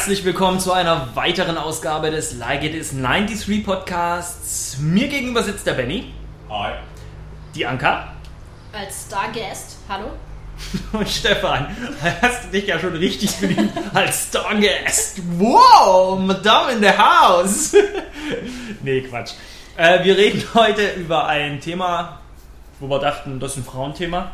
Herzlich willkommen zu einer weiteren Ausgabe des Like It Is 93 Podcasts. Mir gegenüber sitzt der Benny. Hi. Die Anka. Als Starguest, hallo? Und Stefan. Hast du dich ja schon richtig bedient als Starguest. Wow, Madame in the House. nee, Quatsch. Äh, wir reden heute über ein Thema, wo wir dachten, das ist ein Frauenthema.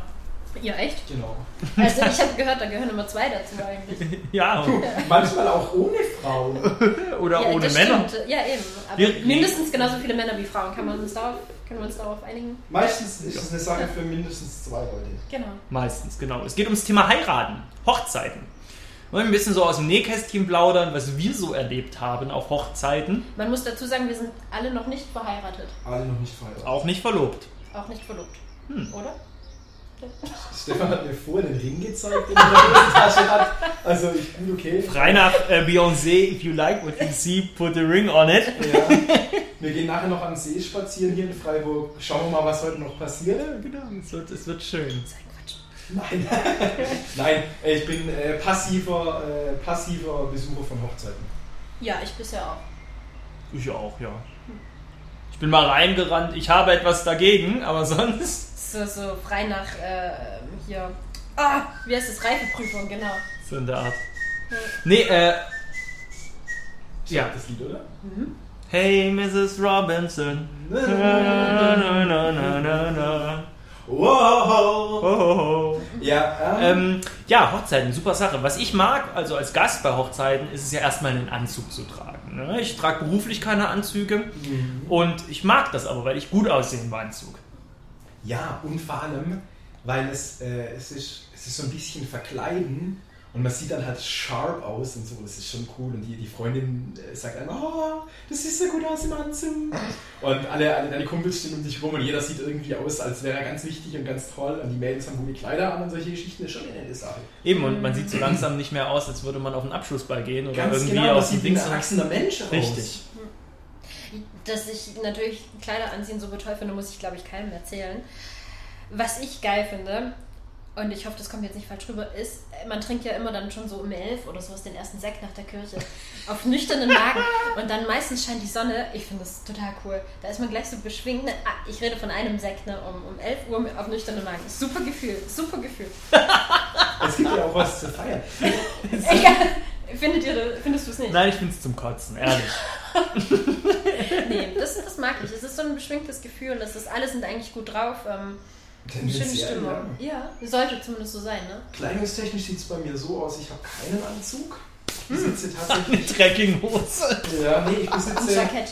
Ja, echt? Genau. Also ich habe gehört, da gehören immer zwei dazu eigentlich. Ja, manchmal auch ohne Frauen. oder ja, ohne das Männer. Stimmt. Ja, eben. Aber Wir- mindestens genauso viele Männer wie Frauen. Kann man uns darauf, können wir uns darauf einigen? Meistens ist es eine Sache für mindestens zwei Leute. Genau. Meistens, genau. Es geht ums Thema Heiraten, Hochzeiten. Wir wollen ein bisschen so aus dem Nähkästchen plaudern, was wir so erlebt haben auf Hochzeiten. Man muss dazu sagen, wir sind alle noch nicht verheiratet. Alle noch nicht verheiratet. Auch nicht verlobt. Auch nicht verlobt. Hm. Oder? Stefan hat mir vorhin den Ring gezeigt, den er in der Hosentasche hat. Also ich bin okay. Frei nach äh, Beyoncé, if you like what you see, put the ring on it. Ja. Wir gehen nachher noch am See spazieren hier in Freiburg. Schauen wir mal, was heute noch passiert. Genau, es wird, es wird schön. Nein, Nein ich bin äh, passiver, äh, passiver Besucher von Hochzeiten. Ja, ich bisher auch. Ich auch, ja. Ich bin mal reingerannt, ich habe etwas dagegen, aber sonst. So, so frei nach äh, hier. Ah, wie heißt das? Reifeprüfung, genau. So in der Art. Nee, äh. Ja. Das Lied, oder? Hey, Mrs. Robinson. Na, na, na, na, na, na, na. Wow! Ja, ähm, Ähm, ja, Hochzeiten, super Sache. Was ich mag, also als Gast bei Hochzeiten, ist es ja erstmal einen Anzug zu tragen. Ne? Ich trage beruflich keine Anzüge mhm. und ich mag das aber, weil ich gut aussehe im Anzug. Ja, und vor allem, weil es, äh, es, ist, es ist so ein bisschen verkleiden und man sieht dann halt sharp aus und so, das ist schon cool. Und die, die Freundin äh, sagt einem, oh, das sieht so gut aus im Anzug. Und alle, alle deine Kumpels stehen um dich rum und jeder sieht irgendwie aus, als wäre er ganz wichtig und ganz toll. Und die Mädels haben gute Kleider an und solche Geschichten, ist schon eine nette Sache. Eben, und man sieht so langsam nicht mehr aus, als würde man auf einen Abschlussball gehen oder Ganz irgendwie genau, das aus dem wie ein Dings. erwachsener Mensch aus. Richtig. Dass ich natürlich Kleider anziehen so toll finde, muss ich glaube ich keinem erzählen. Was ich geil finde, und ich hoffe, das kommt jetzt nicht falsch rüber, ist, man trinkt ja immer dann schon so um elf oder sowas den ersten Sekt nach der Kirche auf nüchternen Magen und dann meistens scheint die Sonne. Ich finde das total cool. Da ist man gleich so beschwingt. Ne, ah, Ich rede von einem Sekt ne, um, um 11 Uhr auf nüchternen Magen. Super Gefühl, super Gefühl. Es gibt ja auch was zu feiern. Ja, findet ihr, findest du es nicht? Nein, ich finde es zum Kotzen, ehrlich. Nee, das, das mag ich. Es ist so ein beschwingtes Gefühl. Das ist, alle sind eigentlich gut drauf. Ähm, eine schöne Stimmung. ja. Ja, sollte zumindest so sein, ne? Kleidungstechnisch sieht es bei mir so aus, ich habe keinen Anzug. Ich Hm. besitze tatsächlich. Trekkinghose. Ja, nee, ich Ein besitze. Jackett.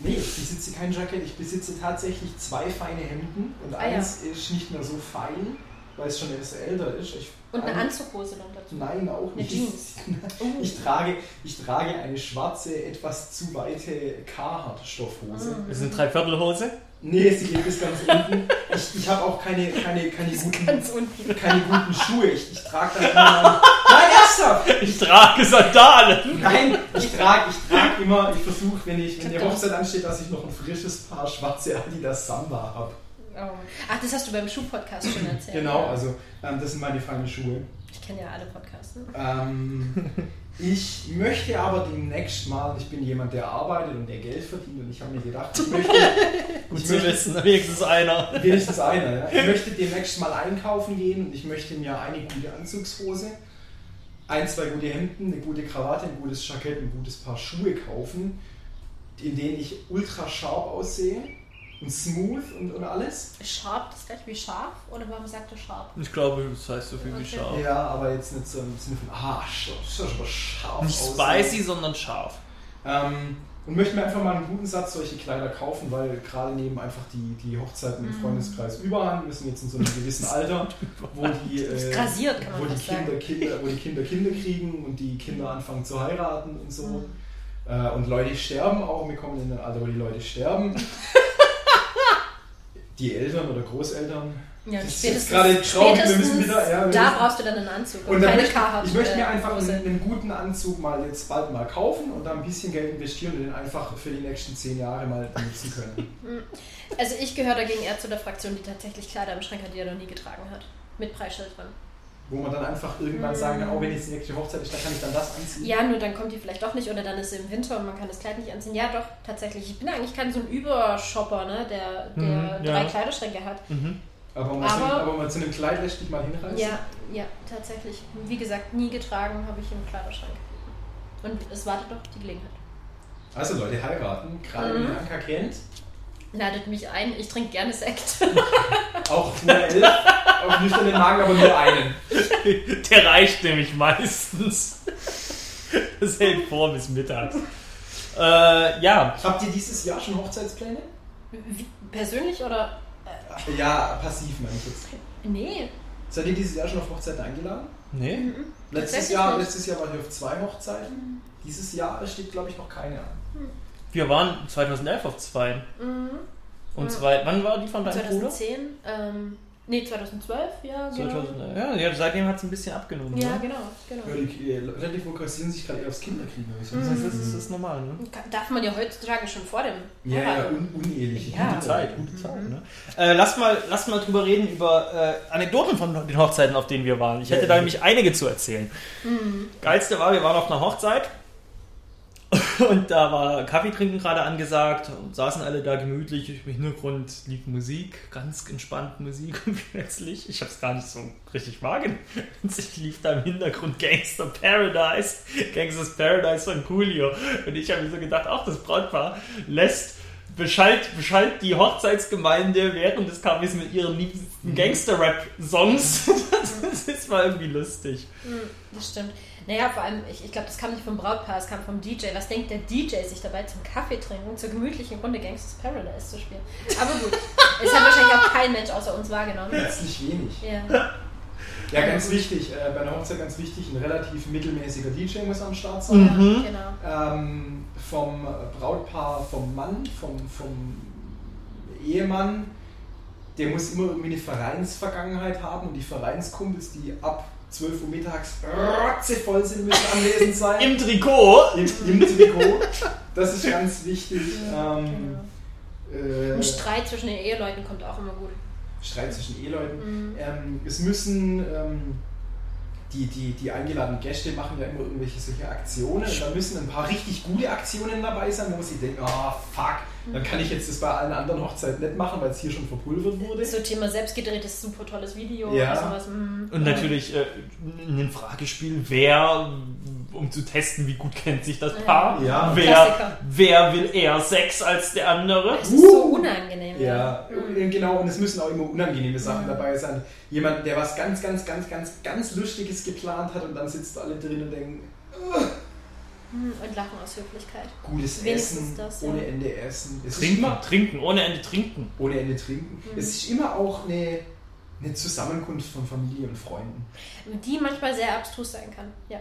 Nee, ich besitze kein Jackett, ich besitze tatsächlich zwei feine Hemden und Ah, ja. eins ist nicht mehr so fein, weil es schon etwas älter ist. Ich, Und eine ein- Anzughose dann dazu. Nein, auch Eine nicht. Jeans. Ich trage, ich trage eine schwarze, etwas zu weite Carhartt-Stoffhose. Mhm. Das ist eine Dreiviertelhose. Nee, sie geht bis ganz unten. Ich, ich habe auch keine, keine, keine, guten, Ganz unten. keine guten Schuhe. Ich, ich trage dann immer. Nein, ernsthaft! Ich trage Sandalen. Nein, ich trage ich trag immer, ich versuche, wenn, ich, wenn die. Hochzeit ansteht, dass ich noch ein frisches Paar schwarze Adidas Samba habe. Oh. Ach, das hast du beim Schuh-Podcast schon erzählt. Genau, ja. also ähm, das sind meine feinen Schuhe. Ich kenne ja alle Podcasts. Ne? Ähm, ich möchte aber demnächst mal, ich bin jemand, der arbeitet und der Geld verdient und ich habe mir gedacht, ich möchte, Gut ich zu möchte wissen, wenigstens einer. wenigstens einer, ja. ich möchte demnächst mal einkaufen gehen und ich möchte mir eine gute Anzugshose, ein, zwei gute Hemden, eine gute Krawatte, ein gutes Jackett, ein gutes Paar Schuhe kaufen, in denen ich ultra scharf aussehe und smooth und, und alles. Sharp, das gleich wie scharf? Oder warum sagt er scharf? Ich glaube, das heißt so viel wie Okay. scharf. Ja, aber jetzt nicht so im Sinne von, ah, sch- sch- sch- scharf Nicht aussehen. spicy, sondern scharf. Ähm, und möchte mir einfach mal einen guten Satz solche Kleider kaufen, weil gerade nehmen einfach die, die Hochzeiten im Mhm. Freundeskreis überhand. Wir sind jetzt in so einem gewissen Alter, wo die, äh, grasiert, kann man wo, die Kinder, sagen. Kinder, wo die Kinder Kinder kriegen und die Kinder anfangen zu heiraten und so. Mhm. Äh, und Leute sterben auch. Wir kommen in ein Alter, wo die Leute sterben. die Eltern oder Großeltern. Ja, Das ist spätestens, jetzt gerade traurig, wir müssen wieder- ja, wir da müssen- brauchst du dann einen Anzug und, Und keine möchte, Carhartt. ich möchte mir einfach einen, einen guten Anzug mal jetzt bald mal kaufen und da ein bisschen Geld investieren und den einfach für die nächsten zehn Jahre mal benutzen können. Also ich gehöre dagegen eher zu der Fraktion, die tatsächlich Kleider im Schrank hat, die er noch nie getragen hat. Mit Preisschild dran. Wo man dann einfach irgendwann sagen kann, oh, wenn jetzt die nächste Hochzeit ist, dann kann ich dann das anziehen. Ja, nur dann kommt die vielleicht doch nicht oder dann ist sie im Winter und man kann das Kleid nicht anziehen. Ja, doch, tatsächlich. Ich bin eigentlich kein so ein Übershopper, ne, der, der Mhm, ja. drei Kleiderschränke hat. Mhm. Aber, mal zu einem, Aber- aber mal zu einem Kleid lässt dich mal hinreißen. Ja, ja, tatsächlich. Wie gesagt, nie getragen habe ich im Kleiderschrank. Und es wartet noch die Gelegenheit. Also Leute, heiraten, gerade wenn Mhm. ihr Anka kennt, Ladet mich ein, ich trinke gerne Sekt. auch nur elf, auf nüchternen Magen, aber nur einen. Der reicht nämlich meistens. Das hält vor bis mittags. Äh, ja, Habt ihr dieses Jahr schon Hochzeitspläne? Wie, persönlich oder? Ja, passiv meine ich jetzt. Nee. Seid ihr dieses Jahr schon auf Hochzeiten eingeladen? nee. Letztes Tatsächlich Jahr, letztes Jahr war ich auf zwei Hochzeiten. Dieses Jahr steht, glaube ich, noch keine an. Wir waren 2011 auf zwei. Mhm. Und zwei, wann war die von deinem Bruder? 2010, ähm, nee, 2012, ja, genau. 2011. Ja, ja, seitdem hat es ein bisschen abgenommen. Ja, ne? genau, genau. Ja, die Leute fokussieren sich gerade eher aufs Kinderkriegen. so Das, ist, das ist normal, ne? Darf man ja heutzutage schon vor dem Ja, ja, Heiraten. un uneheliche Ja. Gute Zeit, gute Zeit. Ne? Äh, lass, mal, lass mal drüber reden über äh, Anekdoten von den Hochzeiten, auf denen wir waren. Ich hätte Ja, da ja. nämlich einige zu erzählen. Geilste war, wir waren auf einer Hochzeit und da war Kaffee trinken gerade angesagt und saßen alle da gemütlich. Im Hintergrund lief Musik, ganz entspannt Musik und plötzlich, ich habe es gar nicht so richtig wahrgenommen, plötzlich lief da im Hintergrund Gangster Paradise, Gangsters Paradise von Coolio. Und ich habe mir so gedacht, ach, das Brautpaar lässt beschallt, beschallt die Hochzeitsgemeinde während des Kaffees mit ihren liebsten Gangster-Rap-Songs. Das ist mal irgendwie lustig. Hm, Das stimmt. Naja, vor allem, ich, ich glaube, das kam nicht vom Brautpaar, es kam vom DJ. Was denkt der DJ sich dabei zum Kaffee trinken, zur gemütlichen Runde Gangsters Paradise zu spielen? Aber gut, es hat wahrscheinlich auch kein Mensch außer uns wahrgenommen. Herzlich wenig. Ja. Ja, ganz wichtig, äh, bei einer Hochzeit ganz wichtig, ein relativ mittelmäßiger DJ muss am Start sein. Mhm. Genau. Ähm, vom Brautpaar, vom Mann, vom, vom Ehemann, der muss immer irgendwie eine Vereinsvergangenheit haben und die Vereinskumpels, die ab 12 Uhr mittags voll sind, müssen anwesend sein. Im Trikot. Im, im Trikot. Das ist ganz wichtig. Ähm, Genau. äh, Ein Streit zwischen den Eheleuten kommt auch immer gut. Streit zwischen Eheleuten. Mhm. Ähm, es müssen ähm, die, die, die eingeladenen Gäste machen ja immer irgendwelche solche Aktionen und da müssen ein paar richtig gute Aktionen dabei sein, wo sich denkt, ah fuck, dann kann ich jetzt das bei allen anderen Hochzeiten nicht machen, weil es hier schon verpulvert wurde. So Thema selbstgedrehtes, super tolles Video Ja. oder sowas. mhm. Und natürlich äh, ein Fragespiel, wer, um zu testen, wie gut kennt sich das Paar, Ja. wer, Klassiker. wer will eher Sex als der andere. Es ist so unangenehm. Ja, Mhm. genau, und es müssen auch immer unangenehme Sachen dabei sein. Jemand, der was ganz, ganz, ganz, ganz, ganz Lustiges geplant hat und dann sitzt alle drin und denken, Mhm, Und lachen aus Höflichkeit. gutes Wenigstens Essen, das, ja. ohne Ende Essen. Es ist Trinken, immer, trinken, ohne Ende trinken. ohne Ende trinken. Mhm. Es ist immer auch eine, eine Zusammenkunft von Familie und Freunden. Die manchmal sehr abstrus sein kann. Ja.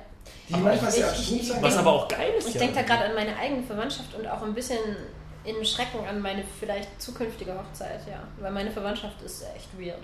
Die Aber manchmal ich- sehr ich- abstrus ich- sein Was können. aber auch geil ist. Ich ja. denke da gerade an meine eigene Verwandtschaft und auch ein bisschen in Schrecken an meine vielleicht zukünftige Hochzeit, ja. Weil meine Verwandtschaft ist echt weird.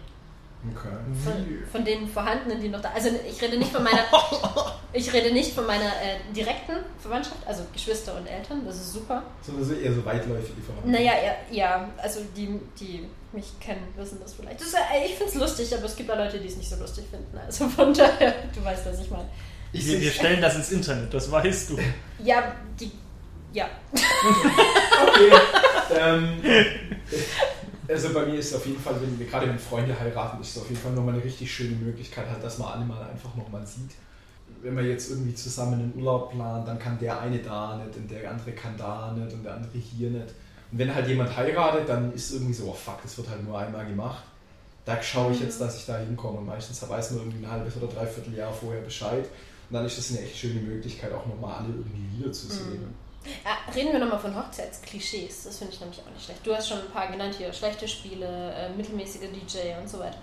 Okay. Von, von den vorhandenen, die noch da. Also ich rede nicht von meiner. ich rede nicht von meiner äh, direkten Verwandtschaft, also Geschwister und Eltern, das ist super. Sondern so eher so weitläufige Verwandte. Naja, ja, ja, also die, die mich kennen, wissen das vielleicht. Das äh, ich finde es lustig, aber es gibt auch Leute, die es nicht so lustig finden. Also von daher, du weißt, was ich meine. Ich wir, wir stellen das ins Internet, das weißt du. Ja, die. Ja. Okay. ähm, also bei mir ist es auf jeden Fall, wenn wir gerade wenn Freunde heiraten, ist es auf jeden Fall nochmal eine richtig schöne Möglichkeit, halt, dass man alle mal einfach nochmal sieht. Wenn man jetzt irgendwie zusammen einen Urlaub plant, dann kann der eine da nicht und der andere kann da nicht und der andere hier nicht. Und wenn halt jemand heiratet, dann ist irgendwie so, oh fuck, das wird halt nur einmal gemacht. Da schaue ich jetzt, dass ich da hinkomme. Und meistens weiß man irgendwie ein halbes oder dreiviertel Jahr vorher Bescheid. Und dann ist das eine echt schöne Möglichkeit, auch nochmal alle irgendwie wiederzusehen. Ja, reden wir nochmal von Hochzeitsklischees. Das finde ich nämlich auch nicht schlecht. Du hast schon ein paar genannt hier. Schlechte Spiele, äh, mittelmäßige DJ und so weiter.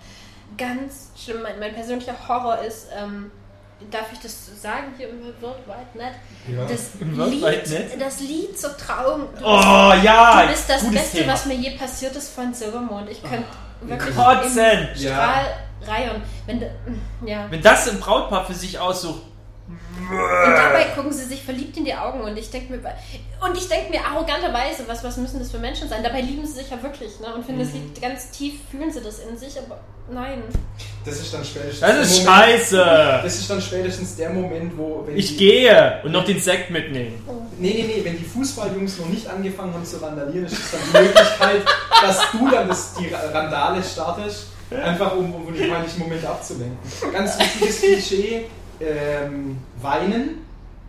Ganz schlimm. Mein, mein persönlicher Horror ist, ähm, darf ich das sagen hier im Worldwide Net? Ja. Das Lied, Net? das Lied zur Trauung. Du Oh bist, ja! du bist das gutes Beste, Thema. was mir je passiert ist von Silvermond. Ich könnte wirklich Kotzen! im Ja. Strahl reihen. Wenn ja. Wenn das ein Brautpaar für sich aussucht, Und dabei gucken sie sich verliebt in die Augen und ich denke mir, und ich denke mir arroganterweise, was, was müssen das für Menschen sein? Dabei lieben sie sich ja wirklich, ne? Und finden, es liegt ganz tief, fühlen sie das in sich, aber nein. Das ist dann spätestens Das der ist Moment, scheiße. Das ist dann spätestens der Moment, wo. Wenn Ich die, gehe und noch den Sekt mitnehmen. Nee, nee, nee, wenn die Fußballjungs noch nicht angefangen haben zu randalieren, ist es dann die Möglichkeit, dass du dann das, die Randale startest, einfach um, um die peinlichen Momente abzulenken. Ganz wichtiges Klischee: ähm, Weinen.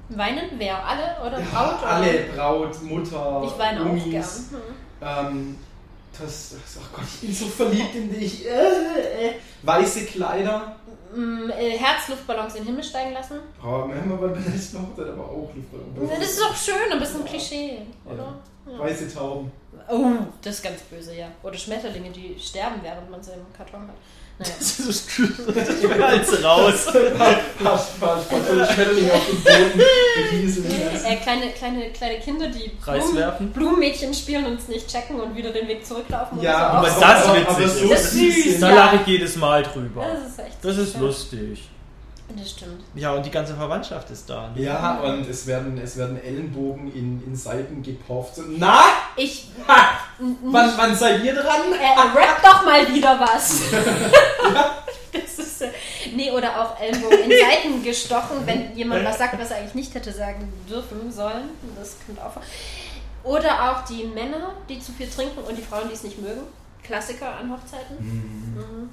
Weinen wer? Alle oder Ja, Braut? Oder? alle, Braut, Mutter, Ich weine auch Umis. gern. Hm. Ähm, das, oh Gott, ich bin so verliebt in dich. Äh, äh. Weiße Kleider. Mm, äh, Herzluftballons in den Himmel steigen lassen. Oh, wir haben aber bei der letzten Hochzeit aber auch Luftballon. Das ist doch schön, ein bisschen Klischee, oder? Ja. Weiße Tauben. Oh, das ist ganz böse, ja. Oder Schmetterlinge, die sterben, während man sie im Karton hat. Naja. Das ist Hals raus. Passt, passt, passt. Und Schmetterlinge auf dem Boden. Rieseln. Äh, kleine, kleine, kleine Kinder, die werfen? Blumenmädchen spielen und es nicht checken und wieder den Weg zurücklaufen. Ja, aber so. das aber, witzig aber ist. so Das ist süß. Da lache ich jedes Mal drüber. Das ist echt Das ist lustig. Ja. Das stimmt. Ja, und die ganze Verwandtschaft ist da. ne? Ja, und es werden, es werden Ellenbogen in, in Seiten gepofft. So, na, Ich. ha, wann, wann seid ihr dran? Äh, rap doch mal wieder was. das ist, äh, nee, oder auch Ellenbogen in Seiten gestochen, wenn jemand was sagt, was er eigentlich nicht hätte sagen dürfen sollen. Das kommt auch vor. Oder auch die Männer, die zu viel trinken und die Frauen, die es nicht mögen. Klassiker an Hochzeiten. Mhm.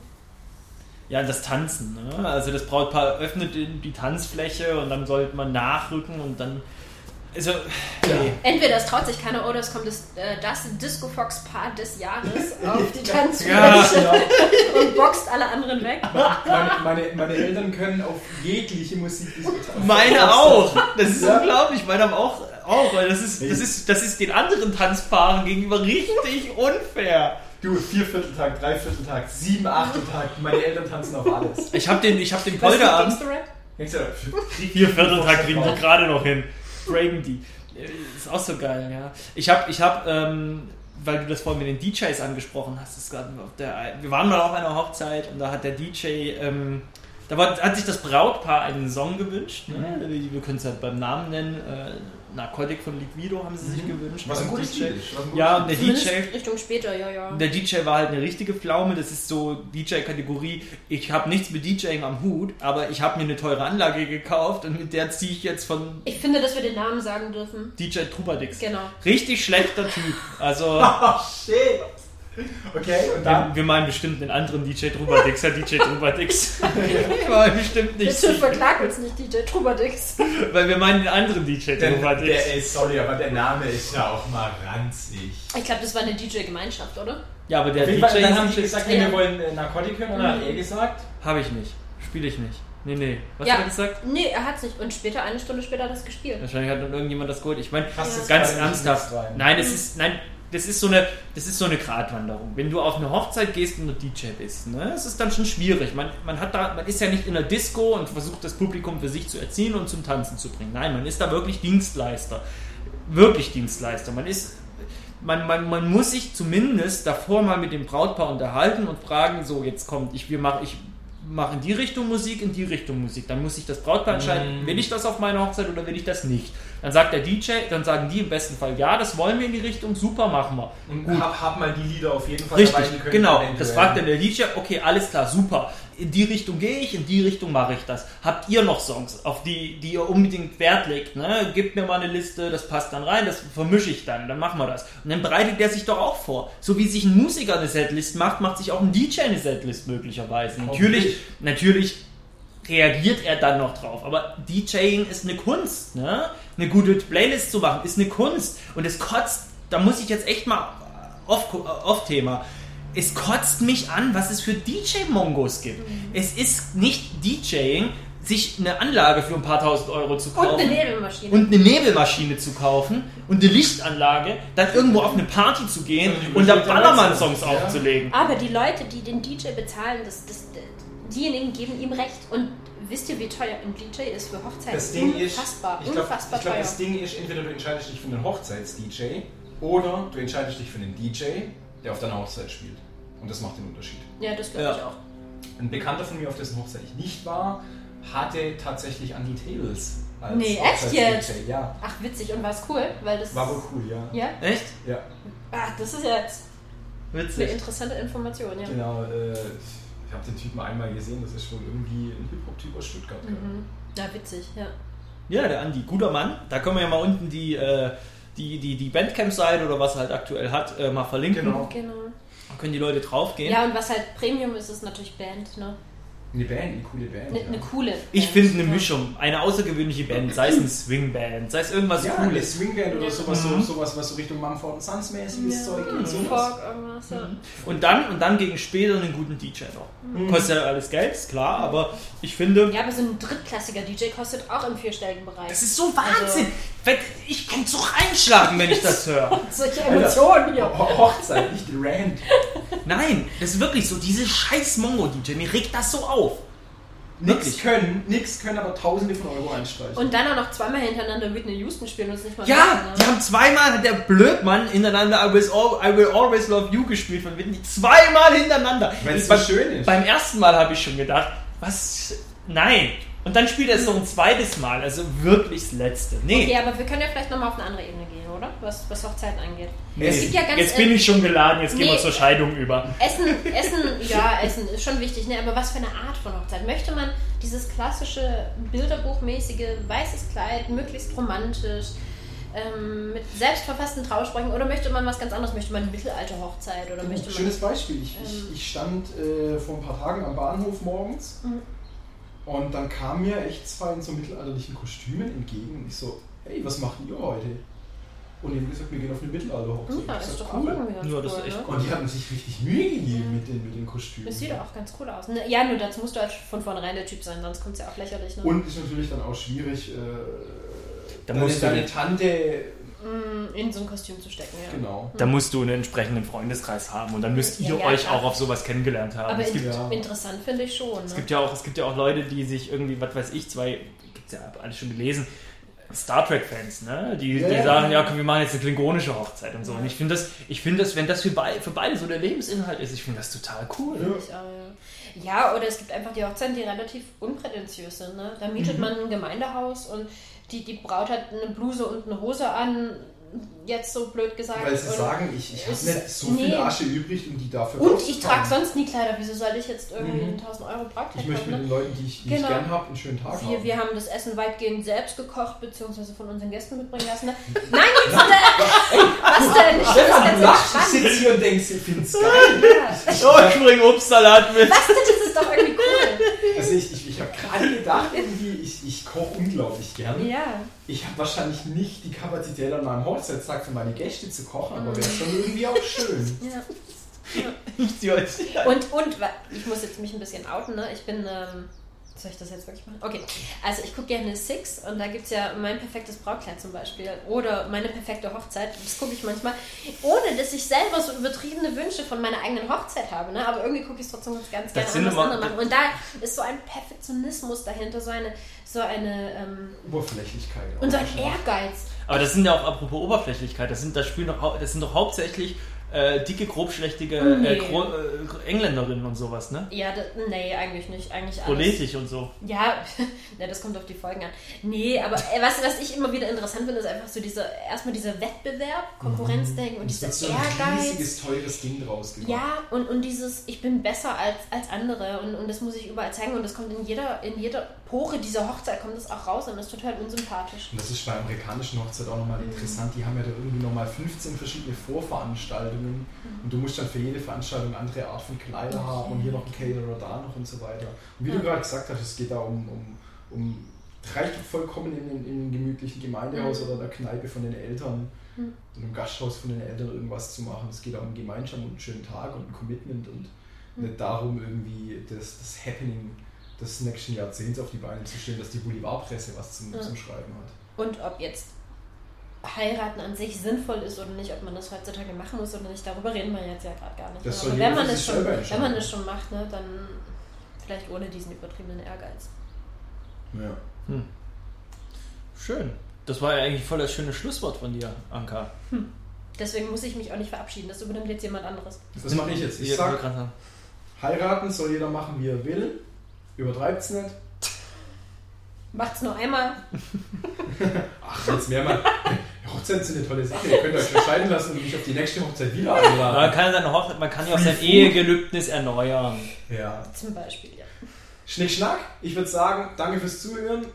Ja, das Tanzen. Ne? Also das Brautpaar öffnet die die Tanzfläche und dann sollte man nachrücken und dann. Also, nee. Entweder es traut sich keiner oder es kommt das, äh, das Disco Fox Paar des Jahres auf die Ja. Tanzfläche und boxt alle anderen weg. Meine, meine, meine Eltern können auf jegliche Musik diskutieren. Meine auch. Das ist Ja. unglaublich. Meine haben auch, auch, weil das ist, das ist, das ist den anderen Tanzpaaren gegenüber richtig unfair. Du, Viervierteltag, Dreivierteltag, Sieben, Achteltag, meine Eltern tanzen auf alles. Ich habe den, ich hab den Was ist mit Polterabend. Gangster-Rap? Denkst du, Vier Vierteltag kriegen die gerade noch hin. Breaken die. Äh, Ist auch so geil, ja. Ich habe, ich hab, ähm, weil du das vorhin mit den DJs angesprochen hast, ist gerade auf der, wir waren mal auf einer Hochzeit und da hat der DJ, ähm, da war, hat sich das Brautpaar einen Song gewünscht. Ne? Wir können es halt beim Namen nennen. Äh, Narcotic von Liquido haben sie sich gewünscht. Was ein gutes DJ. Ein Ja, und der Zumindest DJ Richtung später, ja, ja. der DJ war halt eine richtige Pflaume. Das ist so DJ-Kategorie. Ich habe nichts mit DJing am Hut, aber ich habe mir eine teure Anlage gekauft und mit der ziehe ich jetzt von Ich finde, dass wir den Namen sagen dürfen. DJ Trubadix. Genau. Richtig schlechter Typ. Also, Oh, shit. Okay, und wir, dann? wir meinen bestimmt einen anderen DJ Trubadix, Herr DJ Trubadix. wir meinen bestimmt nicht, Bitte verklag uns nicht, DJ Trubadix. weil wir meinen den anderen DJ Der, Trubadix. der ist, sorry, aber der Name ist ja auch mal ranzig. Ich glaube, das war eine DJ-Gemeinschaft, oder? Ja, aber der jeden DJ Fall, dann haben die ist gesagt, Ja. wir wollen äh, Narkotik hören, oder Mhm. hat er gesagt? Habe ich nicht. Spiele ich nicht. Nee, nee. Was Ja. hat er gesagt? Nee, er hat's nicht. Und später, eine Stunde später, hat er das gespielt. Wahrscheinlich hat dann irgendjemand das geholt. Ich meine, ganz ernsthaft. Nein, das ist, nein, das ist so eine, das ist so eine Gratwanderung. Wenn du auf eine Hochzeit gehst und DJ bist, ne, das ist dann schon schwierig. Man, man hat da, man ist ja nicht in der Disco und versucht das Publikum für sich zu erziehen und zum Tanzen zu bringen. Nein, man ist da wirklich Dienstleister. Wirklich Dienstleister. Man ist, man, man, man muss sich zumindest davor mal mit dem Brautpaar unterhalten und fragen, so jetzt kommt, ich, wir machen, ich mache in die Richtung Musik, in die Richtung Musik. Dann muss sich das Brautpaar entscheiden, Mm. will ich das auf meiner Hochzeit oder will ich das nicht. Dann sagt der DJ, dann sagen die im besten Fall, ja, das wollen wir in die Richtung, super, machen wir. Und hab, hab mal die Lieder auf jeden Fall Richtig, dabei, genau. Das fragt dann der DJ, okay, alles klar, super. In die Richtung gehe ich, in die Richtung mache ich das. Habt ihr noch Songs, auf die, die ihr unbedingt Wert legt? Ne? Gebt mir mal eine Liste, das passt dann rein, das vermische ich dann, dann machen wir das. Und dann bereitet der sich doch auch vor. So wie sich ein Musiker eine Setlist macht, macht sich auch ein DJ eine Setlist möglicherweise. Natürlich, natürlich reagiert er dann noch drauf. Aber DJing ist eine Kunst, ne? Eine gute Playlist zu machen ist eine Kunst. Und es kotzt, da muss ich jetzt echt mal off, off Thema. Es kotzt mich an, was es für DJ-Mongos gibt. Es ist nicht DJing, sich eine Anlage für ein paar tausend Euro zu Und kaufen eine Nebelmaschine. und eine Nebelmaschine zu kaufen und eine Lichtanlage, dann irgendwo auf eine Party zu gehen Und die und da Ballermann-Songs ja. aufzulegen. Aber die Leute, die den DJ bezahlen, das, das, diejenigen geben ihm recht. Und wisst ihr, wie teuer ein DJ ist für Hochzeiten? Das Ding ist, unfassbar, ich glaube, unfassbar glaub, teuer. das Ding ist, entweder du entscheidest dich für einen Hochzeits-DJ oder du entscheidest dich für einen DJ, der auf deiner Hochzeit spielt. Und das macht den Unterschied. ja, das glaube Ja. ich auch. Ein Bekannter von mir, auf dessen Hochzeit ich nicht war, hatte tatsächlich Andy Tables als Nee, echt jetzt? Ja, Ach, witzig. Und war es cool? Weil das war wohl cool, ja. Ja? Echt? Ja, Ach, das ist jetzt eine Witzig. interessante Information, ja. genau. Äh, ich habe den Typen einmal gesehen, das ist wohl irgendwie ein Hip-Hop-Typ aus Stuttgart. ja. Mhm. Ja, witzig, ja. Ja, der Andi, guter Mann. Da können wir ja mal unten die, äh, die, die, die Bandcamp-Seite oder was er halt aktuell hat, äh, mal verlinken. Genau. Genau. Können die Leute draufgehen. Ja, und was halt Premium ist, ist natürlich Band, ne? Eine Band, eine coole Band. Eine ja. ne coole. Ich finde eine. Mischung, eine außergewöhnliche Band, sei es eine Swingband, sei es irgendwas ja, eine Cooles. Swingband oder sowas, Mhm. so, sowas, was so Richtung Mumford Sons mäßiges Ja, Zeug geht. sowas. Folk, irgendwas, ja. Und dann, und dann gegen später einen guten DJ noch. Mhm. Kostet ja alles Geld, ist klar, aber ich finde, Ja, aber so ein drittklassiger DJ kostet auch im vierstelligen Bereich. das ist so Wahnsinn. Wenn- Ich kann so reinschlagen, wenn ich das höre. Solche Emotionen hier. Ho- Hochzeit, nicht Rand. Nein, das ist wirklich so, diese scheiß Mongo-DJ, mir regt das so auf. Nix können, nix können, aber Tausende von Euro einstreichen. Und dann auch noch zweimal hintereinander Whitney Houston spielen und es nicht mal Ja, die ne? haben zweimal, hat der Blödmann hintereinander I will, al- I will Always Love You gespielt von Whitney. Zweimal hintereinander. Weil es so schön ist. beim ersten Mal habe ich schon gedacht, was? Nein. Und dann spielt er es noch ein zweites Mal, also wirklich das letzte. Nee. Okay, aber wir können ja vielleicht nochmal auf eine andere Ebene gehen, oder? Was, was Hochzeiten angeht. nee. Es gibt ja ganz jetzt bin ich schon geladen, jetzt gehen wir Nee. zur Scheidung über. Essen, Essen, ja, Essen ist schon wichtig, ne? aber was für eine Art von Hochzeit? Möchte man dieses klassische, bilderbuchmäßige, weißes Kleid, möglichst romantisch, ähm, mit selbstverfassten Trauersprüchen oder möchte man was ganz anderes? Möchte man eine Mittelalter-Hochzeit oder möchte man... Schönes Beispiel. Ich, Ähm. ich, ich stand äh, vor ein paar Tagen am Bahnhof morgens Mhm. Und dann kamen mir echt zwei in so mittelalterlichen Kostümen entgegen und ich so, hey, was macht ihr heute? Und die haben gesagt, wir gehen auf eine Mittelalter-Hochzeit. Ja, Ich ist doch auch irgendwie ganz Ja, das cool, echt ne? cool. Und die hatten sich richtig Mühe gegeben mit den, mit den Kostümen. Das sieht doch auch ganz cool aus. Ne? Ja, nur dazu musst du halt von vornherein der Typ sein, sonst kommt es ja auch lächerlich. Ne? Und ist natürlich dann auch schwierig, äh, Da deine, musst du deine Tante, in so ein Kostüm zu stecken, ja. genau. Da musst du einen entsprechenden Freundeskreis haben und dann müsst Ja, ihr ja, euch klar. auch auf sowas kennengelernt haben. Aber es, in, gibt, ja- interessant finde ich schon. es, Ne? gibt ja auch, es gibt ja auch Leute, die sich irgendwie, was weiß ich, zwei, gibt's ja alles schon gelesen, Star Trek-Fans, ne? die, Ja, die ja. sagen, ja komm, wir machen jetzt eine klingonische Hochzeit und so. Und ich finde das, ich finde das, wenn das für, beid, für beide so der Lebensinhalt ist, ich finde das total cool. Ja. Ich auch, ja. ja, oder es gibt einfach die Hochzeiten, die relativ unprätentiös sind. Ne? Da mietet man ein Gemeindehaus und die, die Braut hat eine Bluse und eine Hose an, jetzt so blöd gesagt. Weil sie und, sagen, ich, ich habe nicht so nee. viel Asche übrig, um die dafür und ich trage sonst nie Kleider. Wieso soll ich jetzt irgendwie Mhm. 1000 Euro Brautkleid Ich möchte mit kaufen? den Ne? Leuten, die ich, die ich Genau. gern habe, einen schönen Tag Wir, haben. wir haben das Essen weitgehend selbst gekocht, beziehungsweise von unseren Gästen mitbringen lassen. Ne? Nein, nichts denn! Was denn? Ich Stefan, du lachst, ich sitze hier und denkst, ich finde es geil. Ja. Oh, ich bring Obstsalat mit. Was denn? Das ist doch irgendwie cool. Also ich, ich, ich habe gerade gedacht, irgendwie, ich, ich koche unglaublich gern. Ja. Ich habe wahrscheinlich nicht die Kapazität an meinem Hochzeitstag für meine Gäste zu kochen, aber wäre schon irgendwie auch schön. ja. Euch. Und, und, ich muss jetzt mich ein bisschen outen, ne? Ich bin, ähm, soll ich das jetzt wirklich machen? Okay, also ich gucke gerne Six und da gibt es ja mein perfektes Brautkleid zum Beispiel oder meine perfekte Hochzeit. Das gucke ich manchmal, ohne dass ich selber so übertriebene Wünsche von meiner eigenen Hochzeit habe, ne? aber irgendwie gucke ich es trotzdem ganz, ganz gerne Das an, was immer- andere machen. Und da ist so ein Perfektionismus dahinter, so eine, so eine, ähm, Oberflächlichkeit. und so ein. Ehrgeiz. Aber das sind ja auch, apropos Oberflächlichkeit, das sind, das spielen doch, das sind doch hauptsächlich äh, dicke, grobschlächtige Nee. äh, Gro äh, Engländerinnen und sowas, ne? Ja, da, nee, eigentlich nicht. Eigentlich alles. Politisch und so. Ja, ne, das kommt auf die Folgen an. Nee, aber äh, was, was ich immer wieder interessant finde, ist einfach so dieser, erstmal dieser Wettbewerb, Konkurrenzdenken und Es dieser so ein Ehrgeiz. riesiges, teures Ding draus gemacht. Ja, und, und dieses, ich bin besser als, als andere und, und das muss ich überall zeigen und das kommt in jeder, in jeder Pore dieser Hochzeit kommt das auch raus und das ist total unsympathisch. Und das ist bei amerikanischen Hochzeit auch nochmal interessant. Die haben ja da irgendwie nochmal 15 verschiedene Vorveranstaltungen und du musst dann für jede Veranstaltung eine andere Art von Kleider Okay. haben und hier noch ein Caterer da noch und so weiter. Und wie Ja. du gerade gesagt hast, es geht da um, um, um reicht vollkommen in, in, in einem gemütlichen Gemeindehaus Mhm. oder der Kneipe von den Eltern Mhm. oder im Gasthaus von den Eltern irgendwas zu machen. Es geht auch um Gemeinschaft und einen schönen Tag und ein Commitment und Mhm. nicht darum, irgendwie das, das Happening des nächsten Jahrzehnts auf die Beine zu stellen, dass die Boulevardpresse was zum, Ja. zum Schreiben hat. Und ob jetzt heiraten an sich sinnvoll ist oder nicht, ob man das heutzutage machen muss oder nicht, darüber reden wir jetzt ja gerade gar nicht. Das ne? wenn man, es schon, wenn man es schon macht, ne, dann vielleicht ohne diesen übertriebenen Ehrgeiz. Ja. Schön. Das war ja eigentlich voll das schöne Schlusswort von dir, Anka. Deswegen muss ich mich auch nicht verabschieden. Das übernimmt jetzt jemand anderes. Das mache ich jetzt. Ich sag, heiraten soll jeder machen, wie er will. Übertreibt's nicht. Macht's nur einmal. Ach, jetzt mehr mal. Hochzeiten sind eine tolle Sache. Ihr könnt euch entscheiden lassen und mich auf die nächste Hochzeit wieder Man einladen. kann, seine Hoch man kann ja auch sein. Ehegelübnis erneuern. Ja. Zum Beispiel, ja. Schnick, schnack. Ich würde sagen, danke fürs Zuhören.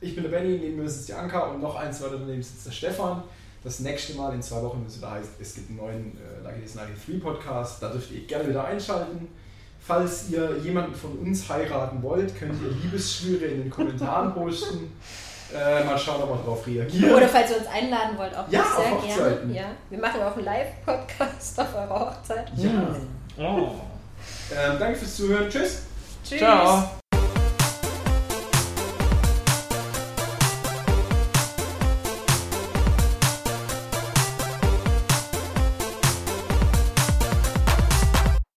Ich bin der Benny, neben mir sitzt die Anka und noch eins weiter daneben sitzt der Stefan. Das nächste Mal in zwei Wochen, wenn es wieder heißt, es gibt einen neuen äh, Lucky Days 93 Podcast. Da dürft ihr gerne wieder einschalten. Falls ihr jemanden von uns heiraten wollt, könnt ihr Liebesschwüre in den Kommentaren posten. Äh, mal schauen, ob wir darauf reagieren. Oder falls ihr uns einladen wollt, auch Ja, sehr auf gerne. Hochzeiten. Ja. Wir machen auch einen Live-Podcast auf eurer Hochzeit. Ja. Oh. Ähm, danke fürs Zuhören. Tschüss. Tschüss. Ciao.